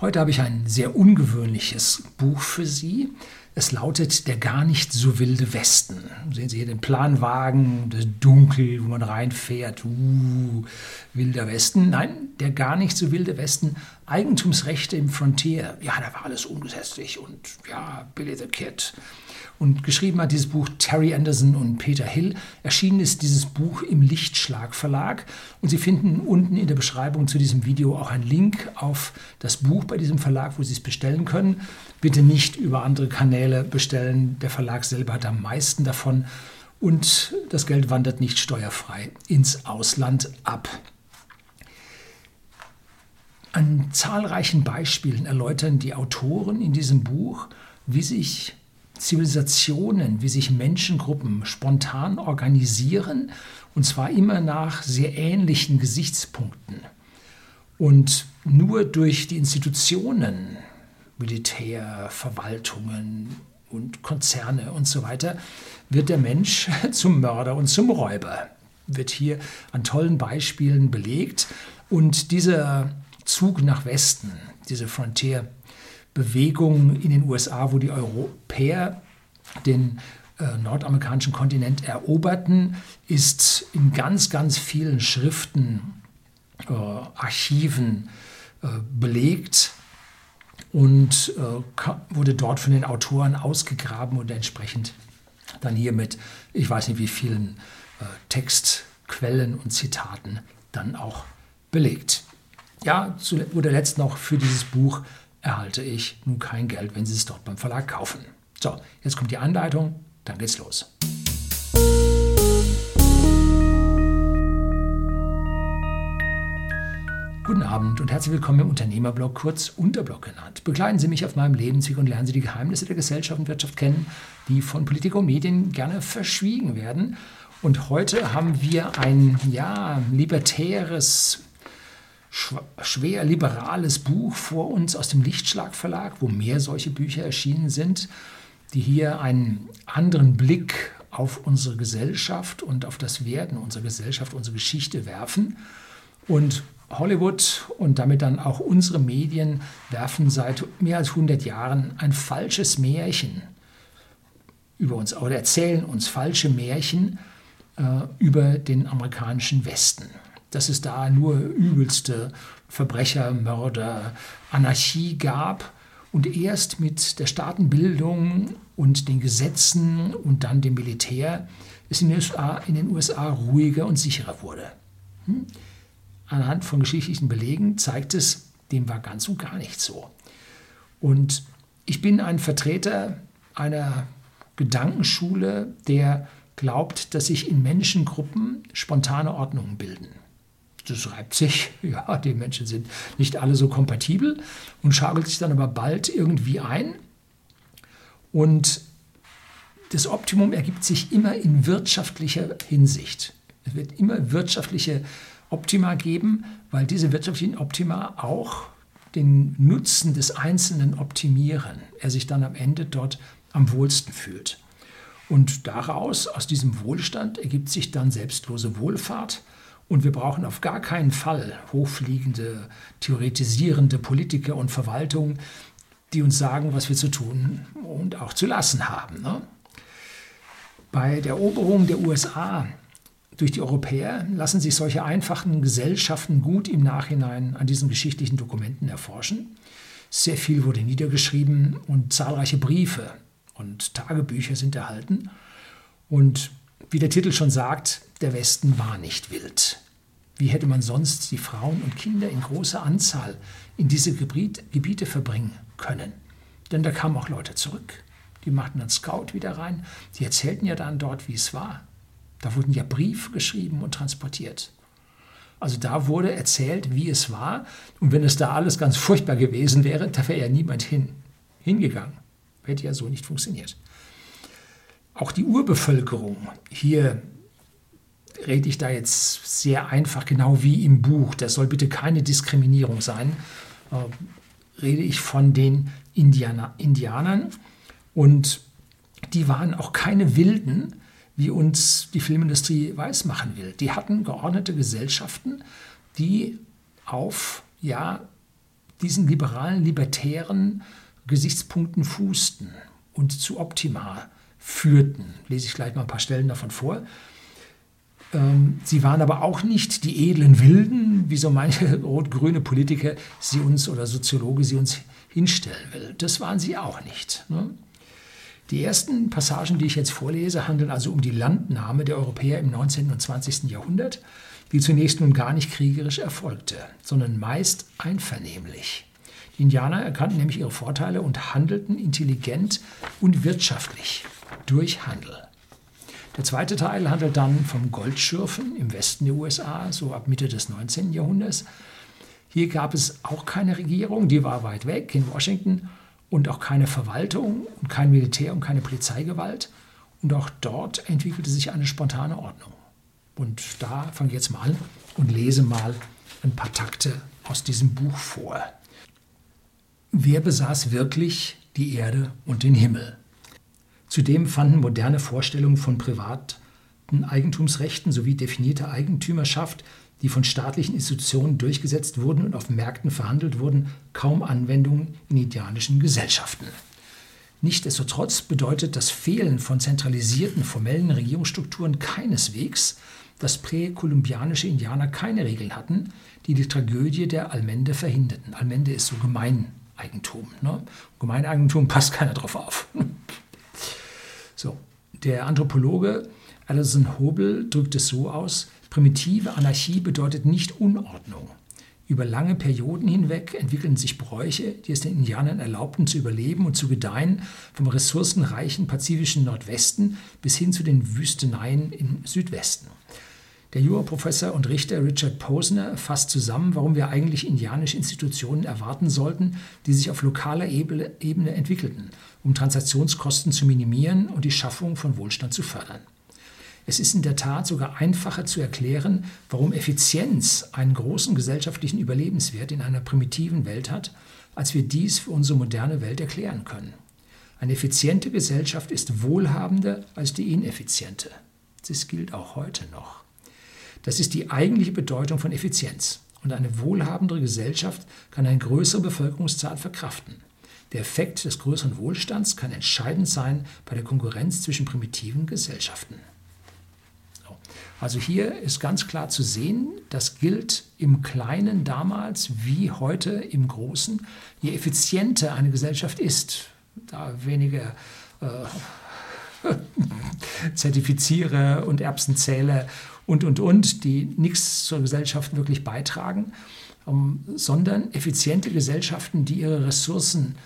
Heute habe ich ein sehr ungewöhnliches Buch für Sie. Es lautet Der gar nicht so wilde Westen. Sehen Sie hier den Planwagen, das Dunkel, wo man reinfährt. Uh, wilder Westen. Nein, der gar nicht so wilde Westen. Eigentumsrechte im Frontier. Ja, da war alles ungesetzlich und ja, Billy the Kid. Und geschrieben hat dieses Buch Terry Anderson und Peter Hill. Erschienen ist dieses Buch im Lichtschlag Verlag. Und Sie finden unten in der Beschreibung zu diesem Video auch einen Link auf das Buch bei diesem Verlag, wo Sie es bestellen können. Bitte nicht über andere Kanäle bestellen. Der Verlag selber hat am meisten davon. Und das Geld wandert nicht steuerfrei ins Ausland ab. An zahlreichen Beispielen erläutern die Autoren in diesem Buch, wie sich Zivilisationen, wie sich Menschengruppen spontan organisieren, und zwar immer nach sehr ähnlichen Gesichtspunkten. Und nur durch die Institutionen, Militär, Verwaltungen und Konzerne und so weiter, wird der Mensch zum Mörder und zum Räuber. Wird hier an tollen Beispielen belegt. Und dieser Zug nach Westen, diese Frontier, Bewegung in den USA, wo die Europäer den äh, nordamerikanischen Kontinent eroberten, ist in ganz, ganz vielen Schriften, äh, Archiven äh, belegt und äh, wurde dort von den Autoren ausgegraben und entsprechend dann hier mit, ich weiß nicht wie vielen äh, Textquellen und Zitaten dann auch belegt. Ja, zu guter Letzt noch für dieses Buch erhalte ich nun kein Geld, wenn Sie es dort beim Verlag kaufen. So, jetzt kommt die Anleitung, dann geht's los. Guten Abend und herzlich willkommen im Unternehmerblog, kurz Unterblog genannt. Begleiten Sie mich auf meinem Lebensweg und lernen Sie die Geheimnisse der Gesellschaft und Wirtschaft kennen, die von Politik und Medien gerne verschwiegen werden. Und heute haben wir ein ja, libertäres schwer liberales Buch vor uns aus dem Lichtschlag Verlag, wo mehr solche Bücher erschienen sind, die hier einen anderen Blick auf unsere Gesellschaft und auf das Werden unserer Gesellschaft, unsere Geschichte werfen. Und Hollywood und damit dann auch unsere Medien werfen seit mehr als 100 Jahren ein falsches Märchen über uns oder erzählen uns falsche Märchen äh, über den amerikanischen Westen dass es da nur übelste Verbrecher, Mörder, Anarchie gab. Und erst mit der Staatenbildung und den Gesetzen und dann dem Militär es in den USA, in den USA ruhiger und sicherer wurde. Hm? Anhand von geschichtlichen Belegen zeigt es, dem war ganz und gar nicht so. Und ich bin ein Vertreter einer Gedankenschule, der glaubt, dass sich in Menschengruppen spontane Ordnungen bilden das reibt sich. Ja, die Menschen sind nicht alle so kompatibel und schakelt sich dann aber bald irgendwie ein. Und das Optimum ergibt sich immer in wirtschaftlicher Hinsicht. Es wird immer wirtschaftliche Optima geben, weil diese wirtschaftlichen Optima auch den Nutzen des Einzelnen optimieren. Er sich dann am Ende dort am wohlsten fühlt. Und daraus, aus diesem Wohlstand, ergibt sich dann selbstlose Wohlfahrt und wir brauchen auf gar keinen Fall hochfliegende, theoretisierende Politiker und Verwaltung, die uns sagen, was wir zu tun und auch zu lassen haben. Ne? Bei der Eroberung der USA durch die Europäer lassen sich solche einfachen Gesellschaften gut im Nachhinein an diesen geschichtlichen Dokumenten erforschen. Sehr viel wurde niedergeschrieben und zahlreiche Briefe und Tagebücher sind erhalten. Und wie der Titel schon sagt, der Westen war nicht wild. Wie hätte man sonst die Frauen und Kinder in großer Anzahl in diese Gebiete verbringen können? Denn da kamen auch Leute zurück. Die machten dann Scout wieder rein. Die erzählten ja dann dort, wie es war. Da wurden ja Briefe geschrieben und transportiert. Also da wurde erzählt, wie es war. Und wenn es da alles ganz furchtbar gewesen wäre, da wäre ja niemand hin, hingegangen. Hätte ja so nicht funktioniert. Auch die Urbevölkerung, hier rede ich da jetzt sehr einfach, genau wie im Buch, das soll bitte keine Diskriminierung sein, äh, rede ich von den Indianer, Indianern. Und die waren auch keine Wilden, wie uns die Filmindustrie weismachen will. Die hatten geordnete Gesellschaften, die auf ja, diesen liberalen, libertären Gesichtspunkten fußten und zu Optima führten. Lese ich gleich mal ein paar Stellen davon vor. Ähm, sie waren aber auch nicht die edlen Wilden, wie so manche rot-grüne Politiker sie uns oder Soziologe sie uns hinstellen will. Das waren sie auch nicht. Ne? Die ersten Passagen, die ich jetzt vorlese, handeln also um die Landnahme der Europäer im 19. und 20. Jahrhundert, die zunächst nun gar nicht kriegerisch erfolgte, sondern meist einvernehmlich. Die Indianer erkannten nämlich ihre Vorteile und handelten intelligent und wirtschaftlich durch Handel. Der zweite Teil handelt dann vom Goldschürfen im Westen der USA, so ab Mitte des 19. Jahrhunderts. Hier gab es auch keine Regierung, die war weit weg in Washington und auch keine Verwaltung und kein Militär und keine Polizeigewalt. Und auch dort entwickelte sich eine spontane Ordnung. Und da fange ich jetzt mal an und lese mal ein paar Takte aus diesem Buch vor. Wer besaß wirklich die Erde und den Himmel? Zudem fanden moderne Vorstellungen von privaten Eigentumsrechten sowie definierte Eigentümerschaft, die von staatlichen Institutionen durchgesetzt wurden und auf Märkten verhandelt wurden, kaum Anwendung in indianischen Gesellschaften. Nichtsdestotrotz bedeutet das Fehlen von zentralisierten formellen Regierungsstrukturen keineswegs, dass präkolumbianische Indianer keine Regeln hatten, die die Tragödie der Allmende verhinderten. Allmende ist so Gemeineigentum. Ne? Gemeineigentum passt keiner drauf auf. So, der Anthropologe Alison Hobel drückt es so aus, primitive Anarchie bedeutet nicht Unordnung. Über lange Perioden hinweg entwickeln sich Bräuche, die es den Indianern erlaubten zu überleben und zu gedeihen, vom ressourcenreichen pazifischen Nordwesten bis hin zu den Wüsteneien im Südwesten. Der Juraprofessor und Richter Richard Posner fasst zusammen, warum wir eigentlich indianische Institutionen erwarten sollten, die sich auf lokaler Ebene entwickelten um Transaktionskosten zu minimieren und die Schaffung von Wohlstand zu fördern. Es ist in der Tat sogar einfacher zu erklären, warum Effizienz einen großen gesellschaftlichen Überlebenswert in einer primitiven Welt hat, als wir dies für unsere moderne Welt erklären können. Eine effiziente Gesellschaft ist wohlhabender als die ineffiziente. Das gilt auch heute noch. Das ist die eigentliche Bedeutung von Effizienz. Und eine wohlhabendere Gesellschaft kann eine größere Bevölkerungszahl verkraften. Der Effekt des größeren Wohlstands kann entscheidend sein bei der Konkurrenz zwischen primitiven Gesellschaften. Also hier ist ganz klar zu sehen, das gilt im Kleinen damals wie heute im Großen. Je effizienter eine Gesellschaft ist, da weniger äh, Zertifizierer und Erbsenzähler und, und, und, die nichts zur Gesellschaft wirklich beitragen, ähm, sondern effiziente Gesellschaften, die ihre Ressourcen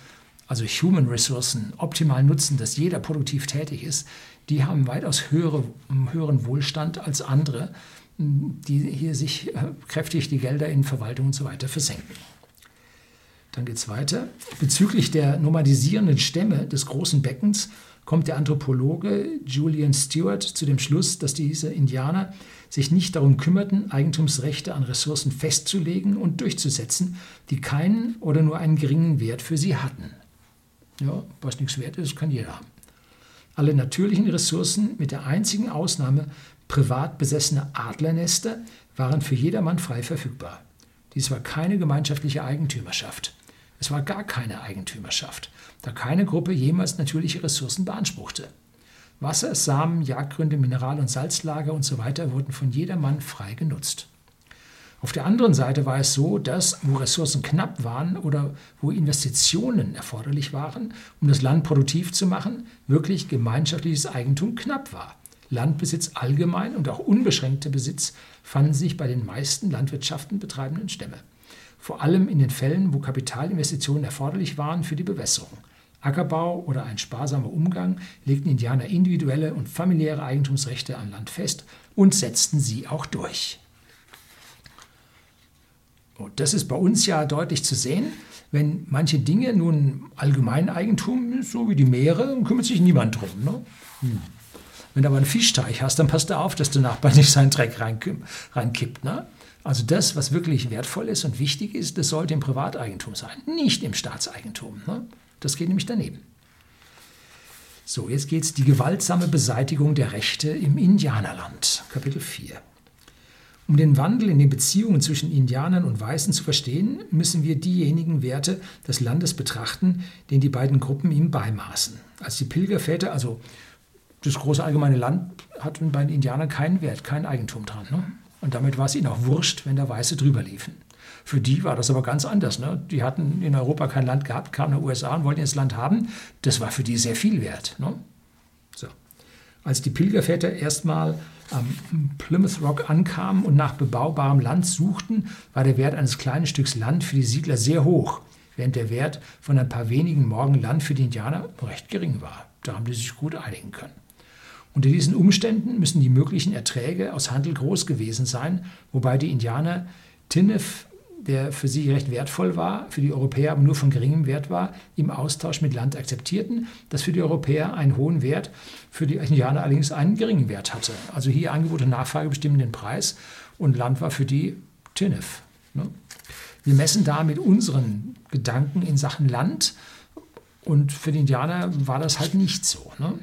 also Human Ressourcen, optimal nutzen, dass jeder produktiv tätig ist, die haben weitaus höhere, höheren Wohlstand als andere, die hier sich äh, kräftig die Gelder in Verwaltung und so weiter versenken. Dann geht es weiter. Bezüglich der nomadisierenden Stämme des großen Beckens kommt der Anthropologe Julian Stewart zu dem Schluss, dass diese Indianer sich nicht darum kümmerten, Eigentumsrechte an Ressourcen festzulegen und durchzusetzen, die keinen oder nur einen geringen Wert für sie hatten. Ja, was nichts wert ist, kann jeder haben. Alle natürlichen Ressourcen, mit der einzigen Ausnahme privat besessener Adlernester, waren für jedermann frei verfügbar. Dies war keine gemeinschaftliche Eigentümerschaft. Es war gar keine Eigentümerschaft, da keine Gruppe jemals natürliche Ressourcen beanspruchte. Wasser, Samen, Jagdgründe, Mineral- und Salzlager usw. So wurden von jedermann frei genutzt. Auf der anderen Seite war es so, dass wo Ressourcen knapp waren oder wo Investitionen erforderlich waren, um das Land produktiv zu machen, wirklich gemeinschaftliches Eigentum knapp war. Landbesitz allgemein und auch unbeschränkter Besitz fanden sich bei den meisten Landwirtschaften betreibenden Stämme. Vor allem in den Fällen, wo Kapitalinvestitionen erforderlich waren für die Bewässerung. Ackerbau oder ein sparsamer Umgang legten Indianer individuelle und familiäre Eigentumsrechte am Land fest und setzten sie auch durch. Und das ist bei uns ja deutlich zu sehen. Wenn manche Dinge nun Allgemeineigentum ist, so wie die Meere, kümmert sich niemand drum. Ne? Hm. Wenn du aber einen Fischteich hast, dann passt du auf, dass der Nachbar nicht seinen Dreck reinkippt. Ne? Also das, was wirklich wertvoll ist und wichtig ist, das sollte im Privateigentum sein, nicht im Staatseigentum. Ne? Das geht nämlich daneben. So, jetzt geht es die gewaltsame Beseitigung der Rechte im Indianerland, Kapitel 4. Um den Wandel in den Beziehungen zwischen Indianern und Weißen zu verstehen, müssen wir diejenigen Werte des Landes betrachten, den die beiden Gruppen ihm beimaßen. Als die Pilgerväter, also das große allgemeine Land, hatten bei den Indianern keinen Wert, kein Eigentum dran. Ne? Und damit war es ihnen auch wurscht, wenn da Weiße drüber liefen. Für die war das aber ganz anders. Ne? Die hatten in Europa kein Land gehabt, kamen nach den USA und wollten das Land haben. Das war für die sehr viel wert. Ne? So. Als die Pilgerväter erstmal am Plymouth Rock ankamen und nach bebaubarem Land suchten, war der Wert eines kleinen Stücks Land für die Siedler sehr hoch, während der Wert von ein paar wenigen Morgen Land für die Indianer recht gering war. Da haben die sich gut einigen können. Unter diesen Umständen müssen die möglichen Erträge aus Handel groß gewesen sein, wobei die Indianer Tinnef der für sie recht wertvoll war, für die Europäer aber nur von geringem Wert war, im Austausch mit Land akzeptierten, das für die Europäer einen hohen Wert, für die Indianer allerdings einen geringen Wert hatte. Also hier Angebot und Nachfrage bestimmen den Preis und Land war für die Tinnef. Ne? Wir messen da mit unseren Gedanken in Sachen Land und für die Indianer war das halt nicht so. Ne?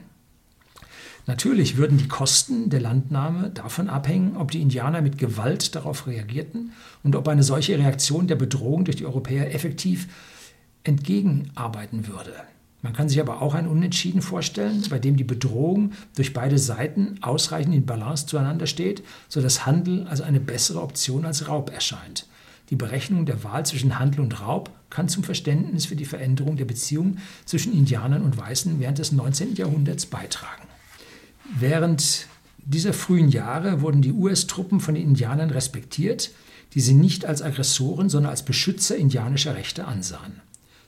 Natürlich würden die Kosten der Landnahme davon abhängen, ob die Indianer mit Gewalt darauf reagierten und ob eine solche Reaktion der Bedrohung durch die Europäer effektiv entgegenarbeiten würde. Man kann sich aber auch ein Unentschieden vorstellen, bei dem die Bedrohung durch beide Seiten ausreichend in Balance zueinander steht, sodass Handel also eine bessere Option als Raub erscheint. Die Berechnung der Wahl zwischen Handel und Raub kann zum Verständnis für die Veränderung der Beziehung zwischen Indianern und Weißen während des 19. Jahrhunderts beitragen. Während dieser frühen Jahre wurden die US-Truppen von den Indianern respektiert, die sie nicht als Aggressoren, sondern als Beschützer indianischer Rechte ansahen.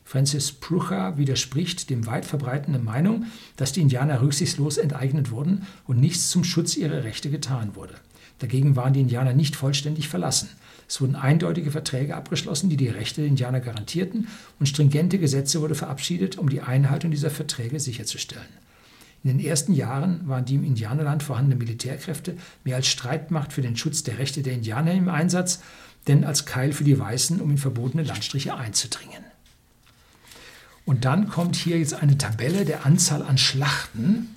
Francis Prucha widerspricht dem weit verbreitenden Meinung, dass die Indianer rücksichtslos enteignet wurden und nichts zum Schutz ihrer Rechte getan wurde. Dagegen waren die Indianer nicht vollständig verlassen. Es wurden eindeutige Verträge abgeschlossen, die die Rechte der Indianer garantierten, und stringente Gesetze wurden verabschiedet, um die Einhaltung dieser Verträge sicherzustellen. In den ersten Jahren waren die im Indianerland vorhandenen Militärkräfte mehr als Streitmacht für den Schutz der Rechte der Indianer im Einsatz, denn als Keil für die Weißen, um in verbotene Landstriche einzudringen. Und dann kommt hier jetzt eine Tabelle der Anzahl an Schlachten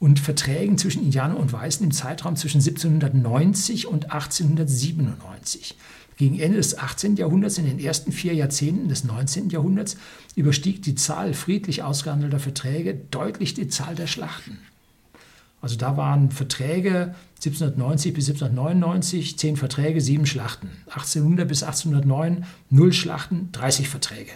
und Verträgen zwischen Indianern und Weißen im Zeitraum zwischen 1790 und 1897. Gegen Ende des 18. Jahrhunderts, in den ersten vier Jahrzehnten des 19. Jahrhunderts, überstieg die Zahl friedlich ausgehandelter Verträge deutlich die Zahl der Schlachten. Also da waren Verträge 1790 bis 1799, zehn Verträge, sieben Schlachten. 1800 bis 1809 null Schlachten, 30 Verträge.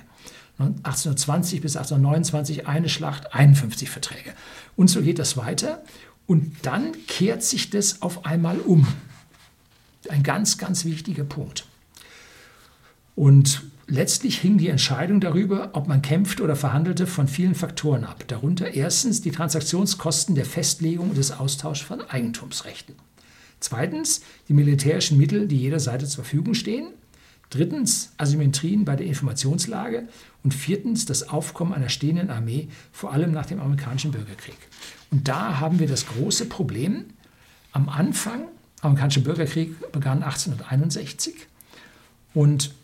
1820 bis 1829 eine Schlacht, 51 Verträge. Und so geht das weiter. Und dann kehrt sich das auf einmal um. Ein ganz, ganz wichtiger Punkt. Und letztlich hing die Entscheidung darüber, ob man kämpfte oder verhandelte, von vielen Faktoren ab. Darunter erstens die Transaktionskosten der Festlegung und des Austauschs von Eigentumsrechten. Zweitens die militärischen Mittel, die jeder Seite zur Verfügung stehen. Drittens Asymmetrien bei der Informationslage. Und viertens das Aufkommen einer stehenden Armee, vor allem nach dem amerikanischen Bürgerkrieg. Und da haben wir das große Problem. Am Anfang, der amerikanische Bürgerkrieg begann 1861 und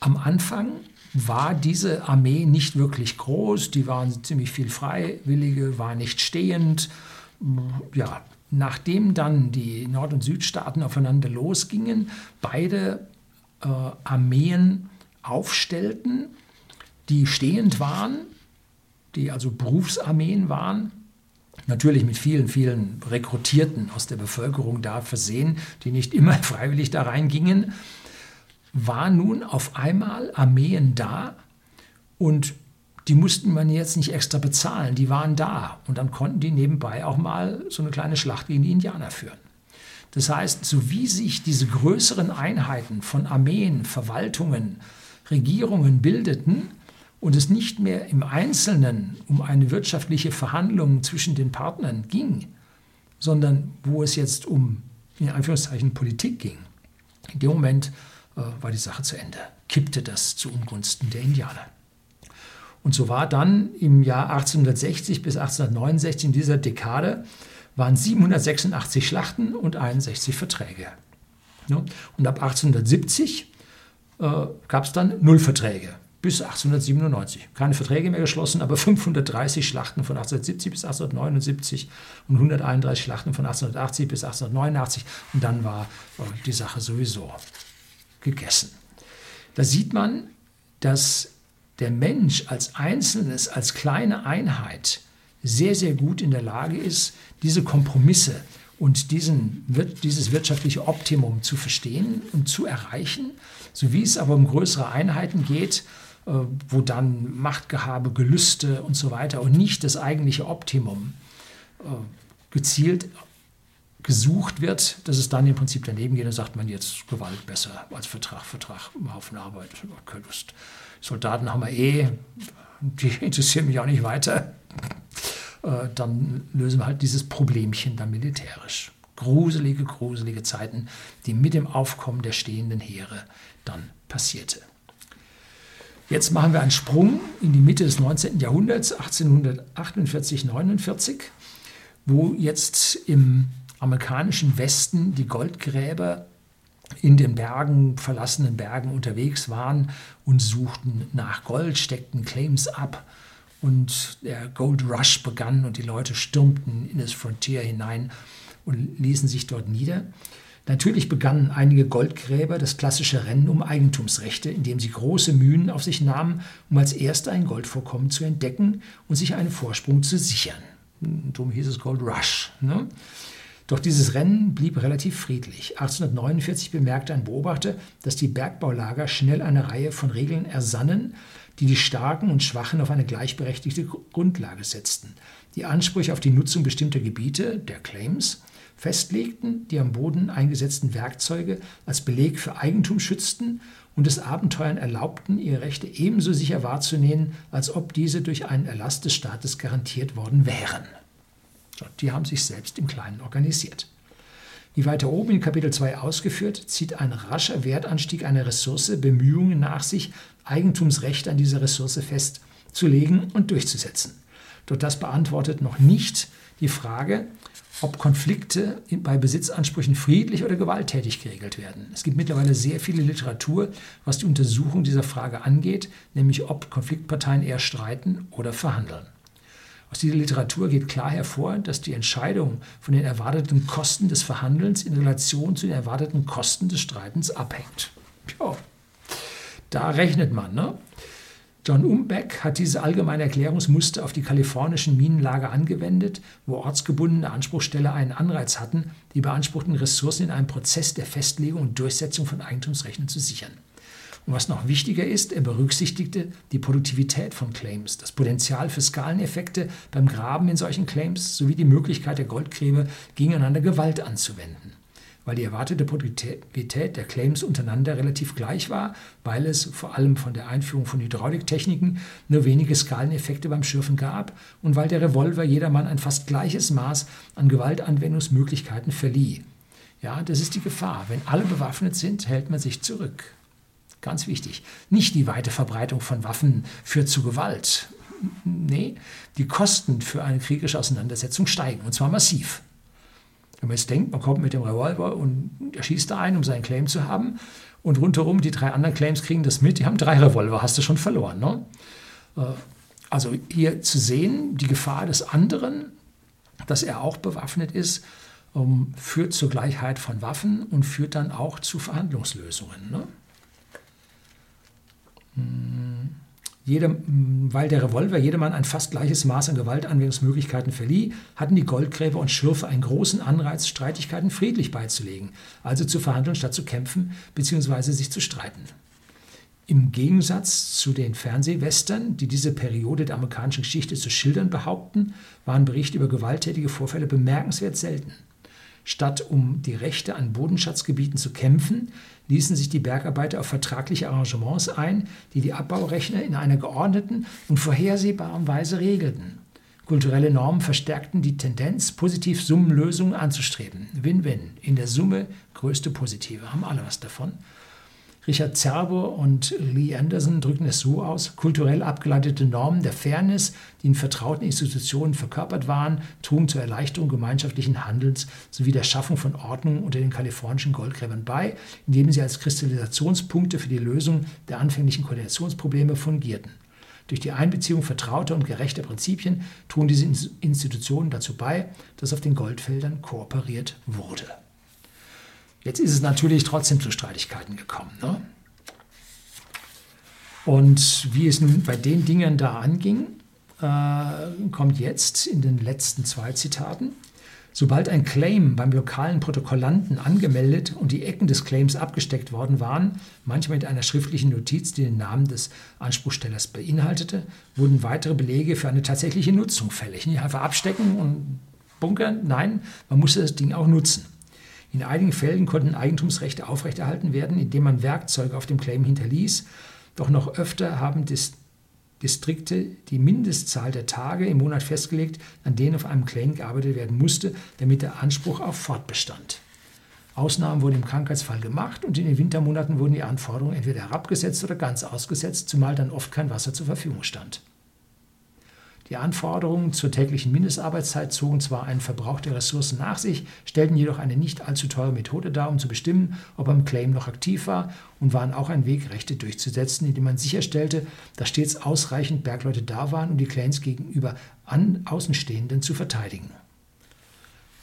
am Anfang war diese Armee nicht wirklich groß, die waren ziemlich viel Freiwillige, war nicht stehend. Ja, nachdem dann die Nord- und Südstaaten aufeinander losgingen, beide äh, Armeen aufstellten, die stehend waren, die also Berufsarmeen waren, natürlich mit vielen, vielen Rekrutierten aus der Bevölkerung da versehen, die nicht immer freiwillig da reingingen, war nun auf einmal Armeen da und die mussten man jetzt nicht extra bezahlen, die waren da und dann konnten die nebenbei auch mal so eine kleine Schlacht gegen die Indianer führen. Das heißt, so wie sich diese größeren Einheiten von Armeen, Verwaltungen, Regierungen bildeten und es nicht mehr im Einzelnen um eine wirtschaftliche Verhandlung zwischen den Partnern ging, sondern wo es jetzt um in Anführungszeichen Politik ging, in dem Moment war die Sache zu Ende, kippte das zu Ungunsten der Indianer. Und so war dann im Jahr 1860 bis 1869 in dieser Dekade waren 786 Schlachten und 61 Verträge. Und ab 1870 äh, gab es dann null Verträge bis 1897. Keine Verträge mehr geschlossen, aber 530 Schlachten von 1870 bis 1879 und 131 Schlachten von 1880 bis 1889 und dann war äh, die Sache sowieso gegessen. Da sieht man, dass der Mensch als Einzelnes, als kleine Einheit sehr, sehr gut in der Lage ist, diese Kompromisse und diesen, dieses wirtschaftliche Optimum zu verstehen und zu erreichen, so wie es aber um größere Einheiten geht, äh, wo dann Machtgehabe, Gelüste und so weiter und nicht das eigentliche Optimum äh, gezielt gesucht wird, dass es dann im Prinzip daneben geht und sagt man jetzt Gewalt besser als Vertrag, Vertrag, Haufen Arbeit, keine Lust. Soldaten haben wir eh, die interessieren mich auch nicht weiter. Äh, dann lösen wir halt dieses Problemchen dann militärisch. Gruselige, gruselige Zeiten, die mit dem Aufkommen der stehenden Heere dann passierte. Jetzt machen wir einen Sprung in die Mitte des 19. Jahrhunderts, 1848, 49, wo jetzt im amerikanischen Westen die Goldgräber in den Bergen, verlassenen Bergen unterwegs waren und suchten nach Gold, steckten Claims ab und der Gold Rush begann und die Leute stürmten in das Frontier hinein und ließen sich dort nieder. Natürlich begannen einige Goldgräber das klassische Rennen um Eigentumsrechte, indem sie große Mühen auf sich nahmen, um als Erste ein Goldvorkommen zu entdecken und sich einen Vorsprung zu sichern. Darum hieß es Gold Rush. Ne? Doch dieses Rennen blieb relativ friedlich. 1849 bemerkte ein Beobachter, dass die Bergbaulager schnell eine Reihe von Regeln ersannen, die die Starken und Schwachen auf eine gleichberechtigte Grundlage setzten, die Ansprüche auf die Nutzung bestimmter Gebiete, der Claims, festlegten, die am Boden eingesetzten Werkzeuge als Beleg für Eigentum schützten und es Abenteuern erlaubten, ihre Rechte ebenso sicher wahrzunehmen, als ob diese durch einen Erlass des Staates garantiert worden wären. Die haben sich selbst im Kleinen organisiert. Wie weiter oben in Kapitel 2 ausgeführt, zieht ein rascher Wertanstieg einer Ressource Bemühungen nach sich, Eigentumsrechte an dieser Ressource festzulegen und durchzusetzen. Doch das beantwortet noch nicht die Frage, ob Konflikte bei Besitzansprüchen friedlich oder gewalttätig geregelt werden. Es gibt mittlerweile sehr viele Literatur, was die Untersuchung dieser Frage angeht, nämlich ob Konfliktparteien eher streiten oder verhandeln. Aus dieser Literatur geht klar hervor, dass die Entscheidung von den erwarteten Kosten des Verhandelns in Relation zu den erwarteten Kosten des Streitens abhängt. Ja, da rechnet man. Ne? John Umbeck hat diese allgemeine Erklärungsmuster auf die kalifornischen Minenlager angewendet, wo ortsgebundene Anspruchsteller einen Anreiz hatten, die beanspruchten Ressourcen in einem Prozess der Festlegung und Durchsetzung von Eigentumsrechten zu sichern. Und was noch wichtiger ist, er berücksichtigte die Produktivität von Claims, das Potenzial für Skaleneffekte beim Graben in solchen Claims sowie die Möglichkeit der Goldgräber gegeneinander Gewalt anzuwenden. Weil die erwartete Produktivität der Claims untereinander relativ gleich war, weil es vor allem von der Einführung von Hydrauliktechniken nur wenige Skaleneffekte beim Schürfen gab und weil der Revolver jedermann ein fast gleiches Maß an Gewaltanwendungsmöglichkeiten verlieh. Ja, das ist die Gefahr. Wenn alle bewaffnet sind, hält man sich zurück. Ganz wichtig. Nicht die weite Verbreitung von Waffen führt zu Gewalt. Nee, die Kosten für eine kriegerische Auseinandersetzung steigen, und zwar massiv. Wenn man jetzt denkt, man kommt mit dem Revolver und er schießt da ein, um seinen Claim zu haben, und rundherum die drei anderen Claims kriegen das mit, die haben drei Revolver, hast du schon verloren. Ne? Äh, also hier zu sehen, die Gefahr des anderen, dass er auch bewaffnet ist, führt zur Gleichheit von Waffen und führt dann auch zu Verhandlungslösungen. Ne? Jeder, weil der Revolver jedermann ein fast gleiches Maß an Gewaltanwendungsmöglichkeiten verlieh, hatten die Goldgräber und Schürfe einen großen Anreiz, Streitigkeiten friedlich beizulegen, also zu verhandeln statt zu kämpfen bzw. sich zu streiten. Im Gegensatz zu den Fernsehwestern, die diese Periode der amerikanischen Geschichte zu schildern behaupten, waren Berichte über gewalttätige Vorfälle bemerkenswert selten. Statt um die Rechte an Bodenschatzgebieten zu kämpfen, ließen sich die Bergarbeiter auf vertragliche Arrangements ein, die die Abbaurechner in einer geordneten und vorhersehbaren Weise regelten. Kulturelle Normen verstärkten die Tendenz, positiv Summenlösungen anzustreben. Win-win. In der Summe größte Positive. Haben alle was davon. Richard Zerbo und Lee Anderson drücken es so aus, kulturell abgeleitete Normen der Fairness, die in vertrauten Institutionen verkörpert waren, trugen zur Erleichterung gemeinschaftlichen Handelns sowie der Schaffung von Ordnung unter den kalifornischen Goldgräbern bei, indem sie als Kristallisationspunkte für die Lösung der anfänglichen Koordinationsprobleme fungierten. Durch die Einbeziehung vertrauter und gerechter Prinzipien trugen diese Institutionen dazu bei, dass auf den Goldfeldern kooperiert wurde. Jetzt ist es natürlich trotzdem zu Streitigkeiten gekommen. Ne? Und wie es nun bei den Dingen da anging, äh, kommt jetzt in den letzten zwei Zitaten. Sobald ein Claim beim lokalen Protokollanten angemeldet und die Ecken des Claims abgesteckt worden waren, manchmal mit einer schriftlichen Notiz, die den Namen des Anspruchstellers beinhaltete, wurden weitere Belege für eine tatsächliche Nutzung fällig. Nicht einfach abstecken und bunkern, nein, man musste das Ding auch nutzen. In einigen Fällen konnten Eigentumsrechte aufrechterhalten werden, indem man Werkzeuge auf dem Claim hinterließ. Doch noch öfter haben Dis Distrikte die Mindestzahl der Tage im Monat festgelegt, an denen auf einem Claim gearbeitet werden musste, damit der Anspruch auf Fortbestand. Ausnahmen wurden im Krankheitsfall gemacht und in den Wintermonaten wurden die Anforderungen entweder herabgesetzt oder ganz ausgesetzt, zumal dann oft kein Wasser zur Verfügung stand. Die Anforderungen zur täglichen Mindestarbeitszeit zogen zwar einen Verbrauch der Ressourcen nach sich, stellten jedoch eine nicht allzu teure Methode dar, um zu bestimmen, ob ein Claim noch aktiv war und waren auch ein Weg, Rechte durchzusetzen, indem man sicherstellte, dass stets ausreichend Bergleute da waren, um die Claims gegenüber Außenstehenden zu verteidigen.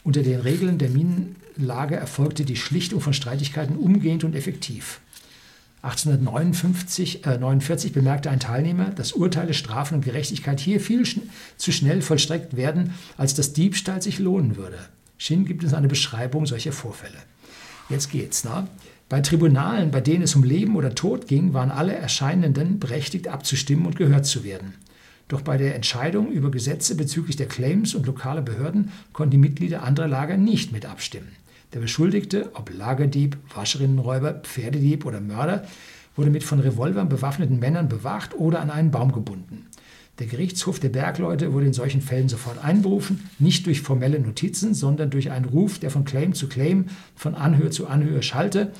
Unter den Regeln der Minenlage erfolgte die Schlichtung von Streitigkeiten umgehend und effektiv. 1849 äh, 49 bemerkte ein Teilnehmer, dass Urteile, Strafen und Gerechtigkeit hier viel schn zu schnell vollstreckt werden, als dass Diebstahl sich lohnen würde. Shin gibt uns eine Beschreibung solcher Vorfälle. Jetzt geht's. Ne? Bei Tribunalen, bei denen es um Leben oder Tod ging, waren alle Erscheinenden berechtigt abzustimmen und gehört zu werden. Doch bei der Entscheidung über Gesetze bezüglich der Claims und lokaler Behörden konnten die Mitglieder anderer Lager nicht mit abstimmen. Der Beschuldigte, ob Lagerdieb, Wascherinnenräuber, Pferdedieb oder Mörder, wurde mit von Revolvern bewaffneten Männern bewacht oder an einen Baum gebunden. Der Gerichtshof der Bergleute wurde in solchen Fällen sofort einberufen, nicht durch formelle Notizen, sondern durch einen Ruf, der von Claim zu Claim, von Anhöhe zu Anhöhe schallte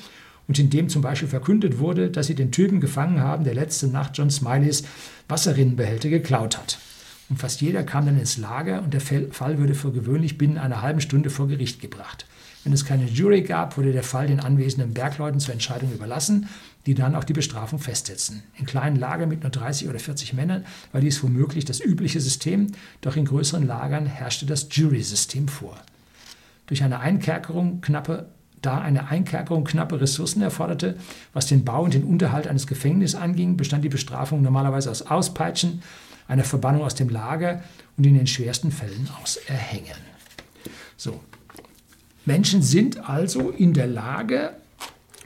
und in dem zum Beispiel verkündet wurde, dass sie den Typen gefangen haben, der letzte Nacht John Smileys Wasserinnenbehälter geklaut hat. Und fast jeder kam dann ins Lager und der Fall würde für gewöhnlich binnen einer halben Stunde vor Gericht gebracht. Wenn es keine Jury gab, wurde der Fall den anwesenden Bergleuten zur Entscheidung überlassen, die dann auch die Bestrafung festsetzen. In kleinen Lagern mit nur 30 oder 40 Männern war dies womöglich das übliche System, doch in größeren Lagern herrschte das Jury-System vor. Durch eine Einkerkerung knappe da eine Einkerkerung knappe Ressourcen erforderte, was den Bau und den Unterhalt eines Gefängnisses anging, bestand die Bestrafung normalerweise aus Auspeitschen, einer Verbannung aus dem Lager und in den schwersten Fällen aus Erhängen. So, Menschen sind also in der Lage,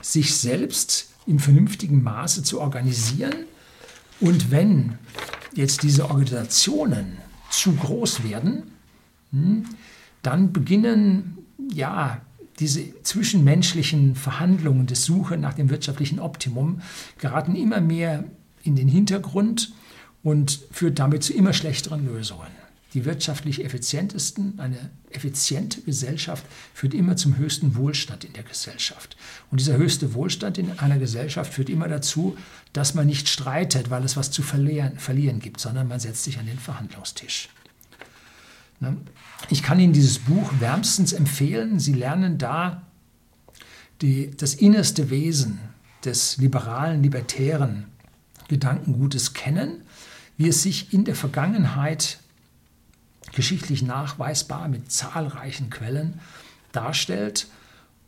sich selbst in vernünftigem Maße zu organisieren. Und wenn jetzt diese Organisationen zu groß werden, hm, dann beginnen ja diese zwischenmenschlichen Verhandlungen des Suche nach dem wirtschaftlichen Optimum geraten immer mehr in den Hintergrund und führt damit zu immer schlechteren Lösungen die wirtschaftlich effizientesten, eine effiziente Gesellschaft führt immer zum höchsten Wohlstand in der Gesellschaft. Und dieser höchste Wohlstand in einer Gesellschaft führt immer dazu, dass man nicht streitet, weil es was zu verlieren, verlieren gibt, sondern man setzt sich an den Verhandlungstisch. Ich kann Ihnen dieses Buch wärmstens empfehlen. Sie lernen da die, das innerste Wesen des liberalen, libertären Gedankengutes kennen, wie es sich in der Vergangenheit geschichtlich nachweisbar mit zahlreichen Quellen darstellt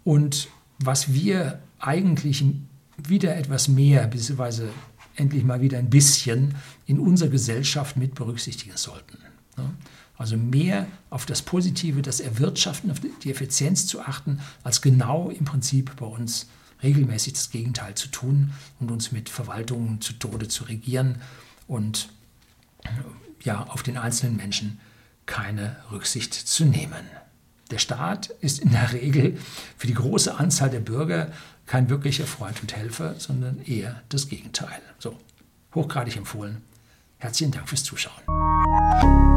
und was wir eigentlich wieder etwas mehr, beziehungsweise endlich mal wieder ein bisschen in unserer Gesellschaft mit berücksichtigen sollten. Also mehr auf das Positive, das Erwirtschaften, auf die Effizienz zu achten, als genau im Prinzip bei uns regelmäßig das Gegenteil zu tun und uns mit Verwaltungen zu Tode zu regieren und ja, auf den einzelnen Menschen keine Rücksicht zu nehmen. Der Staat ist in der Regel für die große Anzahl der Bürger kein wirklicher Freund und Helfer, sondern eher das Gegenteil. So, hochgradig empfohlen. Herzlichen Dank fürs Zuschauen.